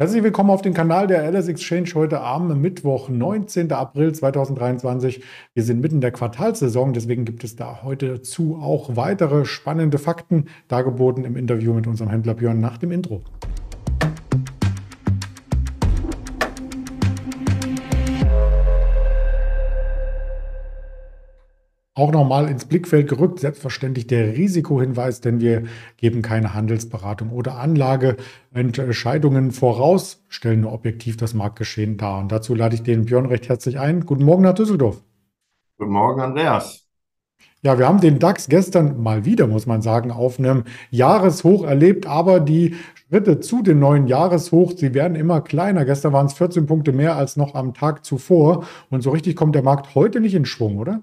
Herzlich willkommen auf dem Kanal der LS Exchange heute am Mittwoch, 19. April 2023. Wir sind mitten in der Quartalssaison, deswegen gibt es da heute zu auch weitere spannende Fakten, dargeboten im Interview mit unserem Händler Björn nach dem Intro. Auch nochmal ins Blickfeld gerückt. Selbstverständlich der Risikohinweis, denn wir geben keine Handelsberatung oder Anlageentscheidungen voraus, stellen nur objektiv das Marktgeschehen dar. Und dazu lade ich den Björn recht herzlich ein. Guten Morgen nach Düsseldorf. Guten Morgen, Andreas. Ja, wir haben den DAX gestern mal wieder, muss man sagen, auf einem Jahreshoch erlebt, aber die Schritte zu den neuen Jahreshoch, sie werden immer kleiner. Gestern waren es 14 Punkte mehr als noch am Tag zuvor. Und so richtig kommt der Markt heute nicht in Schwung, oder?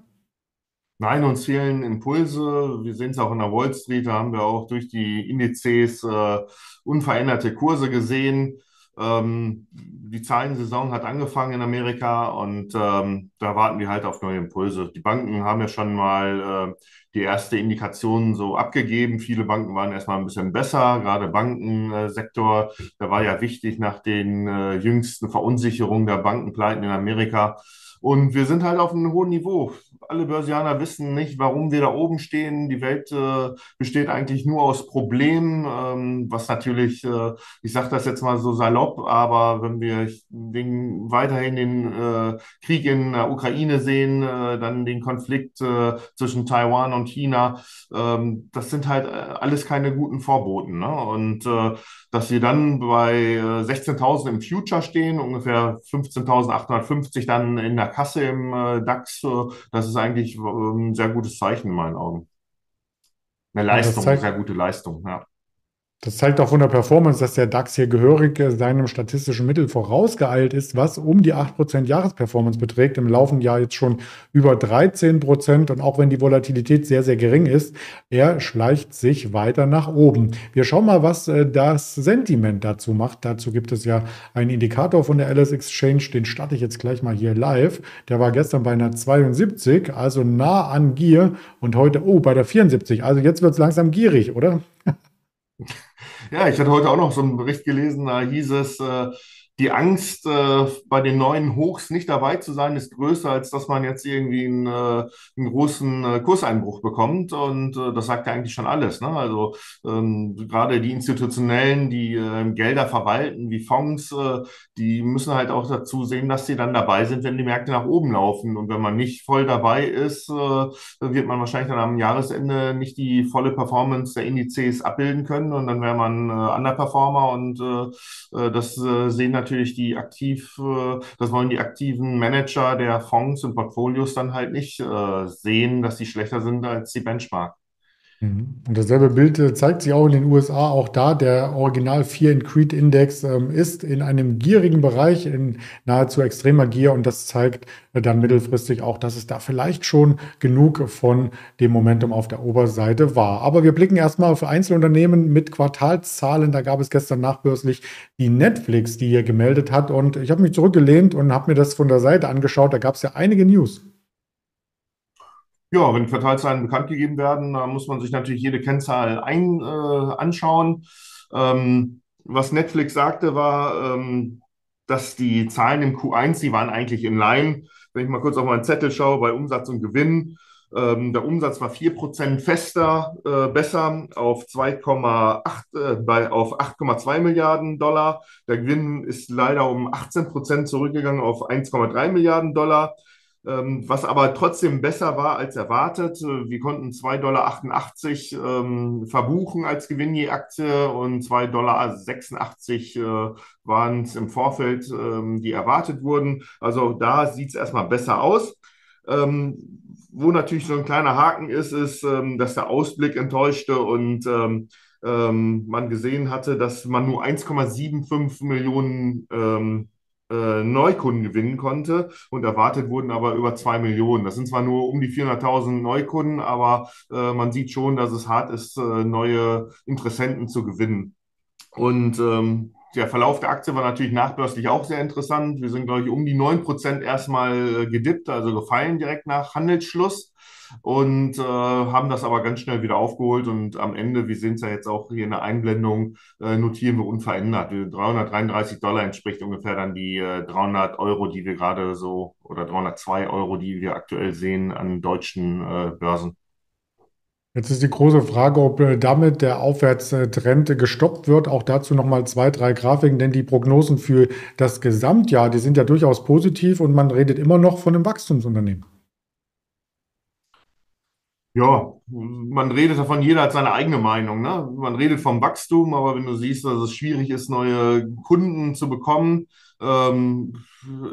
Nein, uns fehlen Impulse. Wir sehen es auch in der Wall Street, da haben wir auch durch die Indizes äh, unveränderte Kurse gesehen. Ähm, die Zahlensaison hat angefangen in Amerika und ähm, da warten wir halt auf neue Impulse. Die Banken haben ja schon mal äh, die erste Indikation so abgegeben. Viele Banken waren erstmal ein bisschen besser, gerade Bankensektor. Da war ja wichtig nach den äh, jüngsten Verunsicherungen der Bankenpleiten in Amerika. Und wir sind halt auf einem hohen Niveau alle Börsianer wissen nicht, warum wir da oben stehen. Die Welt äh, besteht eigentlich nur aus Problemen, ähm, was natürlich, äh, ich sage das jetzt mal so salopp, aber wenn wir den, weiterhin den äh, Krieg in der Ukraine sehen, äh, dann den Konflikt äh, zwischen Taiwan und China, ähm, das sind halt äh, alles keine guten Vorboten. Ne? Und dass wir dann bei 16.000 im Future stehen, ungefähr 15.850 dann in der Kasse im DAX, das ist eigentlich ähm, ein sehr gutes Zeichen in meinen Augen. Eine Leistung, sehr gute Leistung, ja. Das zeigt auch von der Performance, dass der DAX hier gehörig seinem statistischen Mittel vorausgeeilt ist, was um die 8% Jahresperformance beträgt. Im laufenden Jahr jetzt schon über 13%. Und auch wenn die Volatilität sehr, sehr gering ist, er schleicht sich weiter nach oben. Wir schauen mal, was äh, das Sentiment dazu macht. Dazu gibt es ja einen Indikator von der LS Exchange. Den starte ich jetzt gleich mal hier live. Der war gestern bei einer 72, also nah an Gier. Und heute, oh, bei der 74. Also jetzt wird es langsam gierig, oder? Ja, ich hatte heute auch noch so einen Bericht gelesen, da hieß es, äh, die Angst, äh, bei den neuen Hochs nicht dabei zu sein, ist größer, als dass man jetzt irgendwie einen, äh, einen großen äh, Kurseinbruch bekommt. Und äh, das sagt ja eigentlich schon alles. Ne? Also ähm, gerade die Institutionellen, die äh, Gelder verwalten, wie Fonds, äh, die müssen halt auch dazu sehen, dass sie dann dabei sind, wenn die Märkte nach oben laufen. Und wenn man nicht voll dabei ist, wird man wahrscheinlich dann am Jahresende nicht die volle Performance der Indizes abbilden können. Und dann wäre man Underperformer. Und das sehen natürlich natürlich die aktiv, das wollen die aktiven Manager der Fonds und Portfolios dann halt nicht äh, sehen, dass sie schlechter sind als die Benchmark. Mhm. Und dasselbe Bild äh, zeigt sich auch in den USA. Auch da der Original Fear and Creed Index ähm, ist in einem gierigen Bereich, in nahezu extremer Gier. Und das zeigt äh, dann mittelfristig auch, dass es da vielleicht schon genug von dem Momentum auf der Oberseite war. Aber wir blicken erstmal auf Einzelunternehmen mit Quartalszahlen. Da gab es gestern nachbörslich die Netflix, die hier gemeldet hat. Und ich habe mich zurückgelehnt und habe mir das von der Seite angeschaut. Da gab es ja einige News. Ja, wenn Quartalzahlen bekannt gegeben werden, da muss man sich natürlich jede Kennzahl ein, äh, anschauen. Ähm, was Netflix sagte, war, ähm, dass die Zahlen im Q1, die waren eigentlich in line. Wenn ich mal kurz auf meinen Zettel schaue, bei Umsatz und Gewinn, ähm, der Umsatz war 4% fester, äh, besser auf 2,8, äh, bei, auf 8,2 Milliarden Dollar. Der Gewinn ist leider um 18% zurückgegangen auf 1,3 Milliarden Dollar. Ähm, was aber trotzdem besser war als erwartet. Wir konnten 2,88 Dollar ähm, verbuchen als Gewinn je Aktie und 2,86 Dollar äh, waren es im Vorfeld, ähm, die erwartet wurden. Also da sieht es erstmal besser aus. Ähm, wo natürlich so ein kleiner Haken ist, ist, ähm, dass der Ausblick enttäuschte und ähm, man gesehen hatte, dass man nur 1,75 Millionen äh, Neukunden gewinnen konnte und erwartet wurden aber über zwei Millionen. Das sind zwar nur um die 400.000 Neukunden, aber äh, man sieht schon, dass es hart ist, äh, neue Interessenten zu gewinnen. Und ähm, der Verlauf der Aktie war natürlich nachbörslich auch sehr interessant. Wir sind, glaube ich, um die 9% erstmal äh, gedippt, also gefallen direkt nach Handelsschluss und äh, haben das aber ganz schnell wieder aufgeholt und am Ende, wir sehen es ja jetzt auch hier in der Einblendung, äh, notieren wir unverändert. 333 Dollar entspricht ungefähr dann die äh, 300 Euro, die wir gerade so oder 302 Euro, die wir aktuell sehen an deutschen äh, Börsen. Jetzt ist die große Frage, ob äh, damit der Aufwärtstrend gestoppt wird. Auch dazu nochmal zwei, drei Grafiken, denn die Prognosen für das Gesamtjahr, die sind ja durchaus positiv und man redet immer noch von einem Wachstumsunternehmen. Ja, man redet davon, jeder hat seine eigene Meinung. Ne? Man redet vom Wachstum, aber wenn du siehst, dass es schwierig ist, neue Kunden zu bekommen, ähm,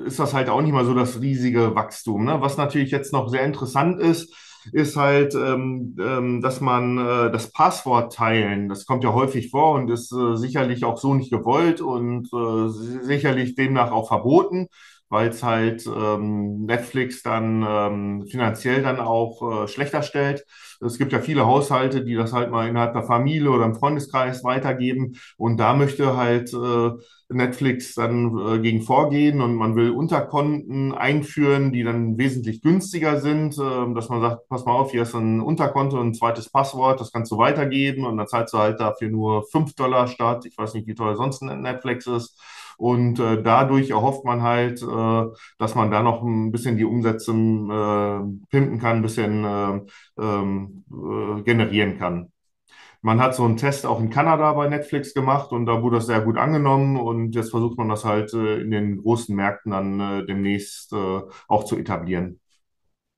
ist das halt auch nicht mal so das riesige Wachstum. Ne? Was natürlich jetzt noch sehr interessant ist, ist halt, ähm, ähm, dass man äh, das Passwort teilen, das kommt ja häufig vor und ist äh, sicherlich auch so nicht gewollt und äh, sicherlich demnach auch verboten weil es halt ähm, Netflix dann ähm, finanziell dann auch äh, schlechter stellt. Es gibt ja viele Haushalte, die das halt mal innerhalb der Familie oder im Freundeskreis weitergeben. Und da möchte halt äh, Netflix dann äh, gegen vorgehen und man will Unterkonten einführen, die dann wesentlich günstiger sind, äh, dass man sagt, pass mal auf, hier ist ein Unterkonto, ein zweites Passwort, das kannst du weitergeben und dann zahlst du halt dafür nur 5 Dollar statt, ich weiß nicht, wie teuer sonst Netflix ist. Und äh, dadurch erhofft man halt, äh, dass man da noch ein bisschen die Umsätze äh, pimpen kann, ein bisschen äh, ähm, äh, generieren kann. Man hat so einen Test auch in Kanada bei Netflix gemacht und da wurde das sehr gut angenommen und jetzt versucht man das halt äh, in den großen Märkten dann äh, demnächst äh, auch zu etablieren.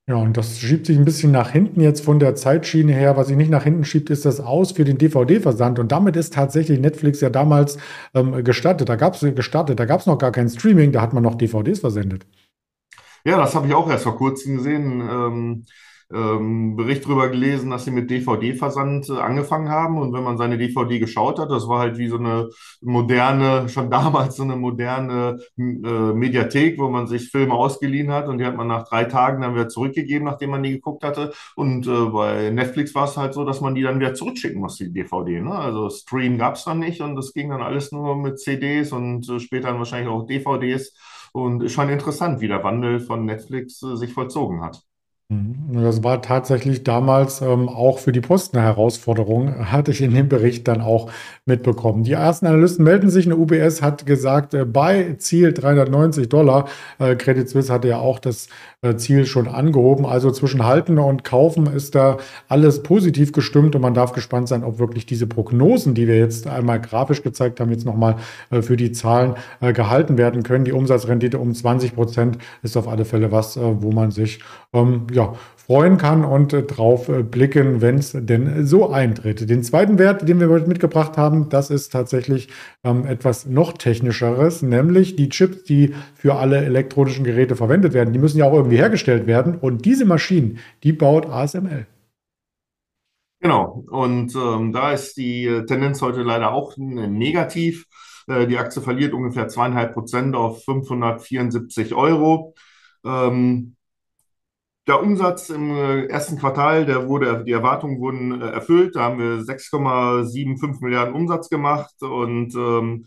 Ja, und das schiebt sich ein bisschen nach hinten jetzt von der Zeitschiene her. Was sich nicht nach hinten schiebt, ist das Aus für den DVD-Versand. Und damit ist tatsächlich Netflix ja damals ähm, gestartet. Da gab es gestartet, da gab es noch gar kein Streaming, da hat man noch DVDs versendet. Ja, das habe ich auch erst vor kurzem gesehen. Ähm, ähm, Bericht darüber gelesen, dass sie mit DVD-Versand äh, angefangen haben. Und wenn man seine DVD geschaut hat, das war halt wie so eine moderne, schon damals so eine moderne äh, Mediathek, wo man sich Filme ausgeliehen hat und die hat man nach drei Tagen dann wieder zurückgegeben, nachdem man die geguckt hatte. Und äh, bei Netflix war es halt so, dass man die dann wieder zurückschicken muss, die DVD. Ne? Also Stream gab es dann nicht und das ging dann alles nur mit CDs und äh, später dann wahrscheinlich auch DVDs. Und schon interessant, wie der Wandel von Netflix äh, sich vollzogen hat. Mhm. Das war tatsächlich damals ähm, auch für die Post eine Herausforderung, hatte ich in dem Bericht dann auch mitbekommen. Die ersten Analysten melden sich. Eine UBS hat gesagt, äh, bei Ziel 390 Dollar. Äh, Credit Suisse hatte ja auch das äh, Ziel schon angehoben. Also zwischen Halten und Kaufen ist da alles positiv gestimmt und man darf gespannt sein, ob wirklich diese Prognosen, die wir jetzt einmal grafisch gezeigt haben, jetzt nochmal äh, für die Zahlen äh, gehalten werden können. Die Umsatzrendite um 20 Prozent ist auf alle Fälle was, äh, wo man sich ähm, ja, freuen kann und äh, drauf äh, blicken, wenn es denn so eintritt. Den zweiten Wert, den wir heute mitgebracht haben, das ist tatsächlich ähm, etwas noch technischeres, nämlich die Chips, die für alle elektronischen Geräte verwendet werden. Die müssen ja auch irgendwie hergestellt werden und diese Maschinen, die baut ASML. Genau, und ähm, da ist die äh, Tendenz heute leider auch negativ. Die Aktie verliert ungefähr zweieinhalb Prozent auf 574 Euro. Ähm, der Umsatz im äh, ersten Quartal, der wurde, die Erwartungen wurden äh, erfüllt. Da haben wir 6,75 Milliarden Umsatz gemacht und ähm,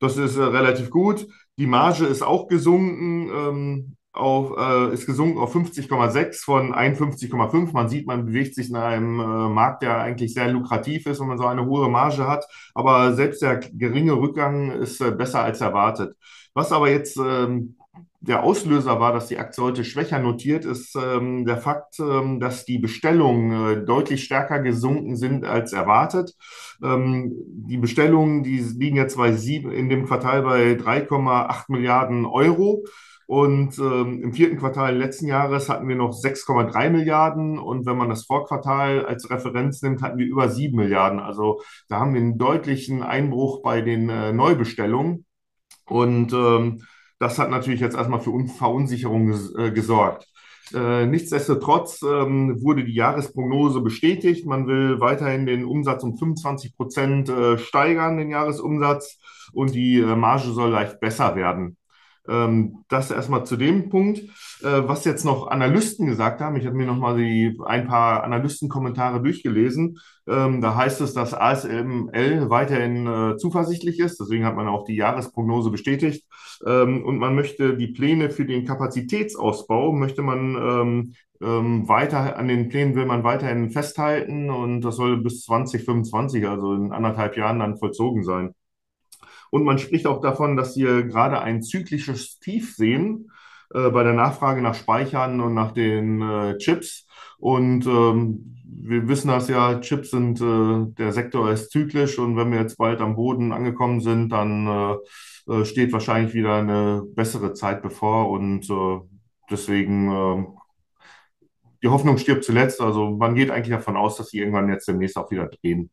das ist äh, relativ gut. Die Marge ist auch gesunken, ähm, auf, äh, ist gesunken auf 50,6 von 51,5. Man sieht, man bewegt sich in einem äh, Markt, der eigentlich sehr lukrativ ist, wenn man so eine hohe Marge hat. Aber selbst der geringe Rückgang ist äh, besser als erwartet. Was aber jetzt ähm, der Auslöser war, dass die Aktie heute schwächer notiert, ist ähm, der Fakt, ähm, dass die Bestellungen äh, deutlich stärker gesunken sind als erwartet. Ähm, die Bestellungen, die liegen jetzt bei sieben, in dem Quartal bei 3,8 Milliarden Euro. Und ähm, im vierten Quartal letzten Jahres hatten wir noch 6,3 Milliarden. Und wenn man das Vorquartal als Referenz nimmt, hatten wir über 7 Milliarden. Also da haben wir einen deutlichen Einbruch bei den äh, Neubestellungen. Und ähm, das hat natürlich jetzt erstmal für Verunsicherung äh, gesorgt. Äh, nichtsdestotrotz ähm, wurde die Jahresprognose bestätigt. Man will weiterhin den Umsatz um 25 Prozent äh, steigern, den Jahresumsatz, und die Marge soll leicht besser werden. Ähm, das erstmal zu dem Punkt. Äh, was jetzt noch Analysten gesagt haben, ich habe mir nochmal ein paar Analystenkommentare durchgelesen. Ähm, da heißt es, dass ASML weiterhin äh, zuversichtlich ist. Deswegen hat man auch die Jahresprognose bestätigt. Ähm, und man möchte die Pläne für den Kapazitätsausbau, möchte man ähm, ähm, weiter, an den Plänen will man weiterhin festhalten und das soll bis 2025, also in anderthalb Jahren dann vollzogen sein. Und man spricht auch davon, dass wir gerade ein zyklisches Tief sehen äh, bei der Nachfrage nach Speichern und nach den äh, Chips. Und ähm, wir wissen das ja, Chips sind, äh, der Sektor ist zyklisch und wenn wir jetzt bald am Boden angekommen sind, dann äh, äh, steht wahrscheinlich wieder eine bessere Zeit bevor und äh, deswegen äh, die Hoffnung stirbt zuletzt. Also man geht eigentlich davon aus, dass sie irgendwann jetzt demnächst auch wieder drehen.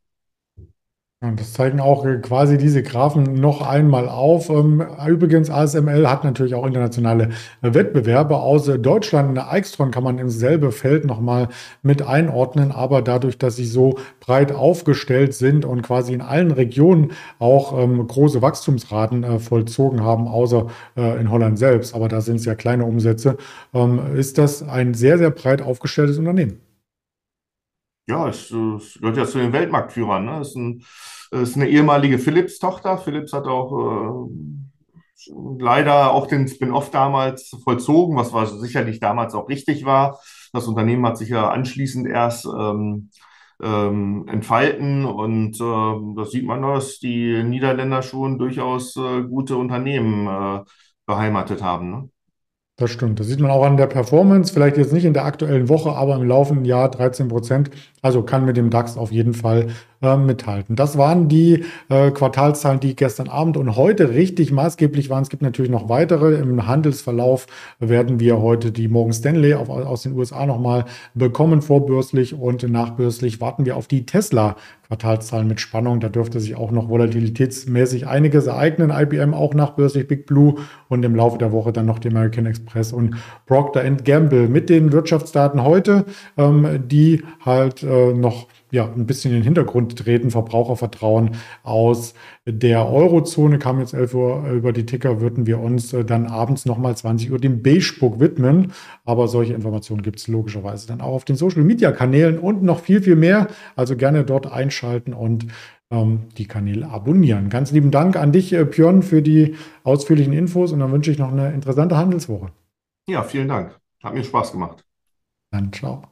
Das zeigen auch quasi diese Graphen noch einmal auf. Ähm, übrigens, ASML hat natürlich auch internationale Wettbewerbe. Aus Deutschland, eine Eichstron kann man im selben Feld nochmal mit einordnen. Aber dadurch, dass sie so breit aufgestellt sind und quasi in allen Regionen auch ähm, große Wachstumsraten äh, vollzogen haben, außer äh, in Holland selbst, aber da sind es ja kleine Umsätze, ähm, ist das ein sehr, sehr breit aufgestelltes Unternehmen. Ja, es, es gehört ja zu den Weltmarktführern. Ne? Es ist, ein, ist eine ehemalige Philips-Tochter. Philips hat auch äh, leider auch den Spin-off damals vollzogen, was war sicherlich damals auch richtig war. Das Unternehmen hat sich ja anschließend erst ähm, ähm, entfalten und äh, da sieht man, dass die Niederländer schon durchaus äh, gute Unternehmen äh, beheimatet haben. Ne? Das stimmt. Das sieht man auch an der Performance. Vielleicht jetzt nicht in der aktuellen Woche, aber im laufenden Jahr 13 Prozent. Also kann mit dem DAX auf jeden Fall äh, mithalten. Das waren die äh, Quartalszahlen, die gestern Abend und heute richtig maßgeblich waren. Es gibt natürlich noch weitere. Im Handelsverlauf werden wir heute die Morgan Stanley auf, aus den USA nochmal bekommen, vorbörslich und nachbörslich warten wir auf die Tesla Quartalszahlen mit Spannung. Da dürfte sich auch noch volatilitätsmäßig einiges ereignen. IBM auch nachbörslich Big Blue und im Laufe der Woche dann noch die American Express und Procter Gamble mit den Wirtschaftsdaten heute, ähm, die halt äh, noch ja, ein bisschen in den Hintergrund treten. Verbrauchervertrauen aus der Eurozone kam jetzt 11 Uhr über die Ticker, würden wir uns äh, dann abends nochmal 20 Uhr dem Beige-Book widmen. Aber solche Informationen gibt es logischerweise dann auch auf den Social-Media-Kanälen und noch viel, viel mehr. Also gerne dort einschalten und ähm, die Kanäle abonnieren. Ganz lieben Dank an dich, äh, Björn, für die ausführlichen Infos und dann wünsche ich noch eine interessante Handelswoche. Ja, vielen Dank. Hat mir Spaß gemacht. Dann ciao.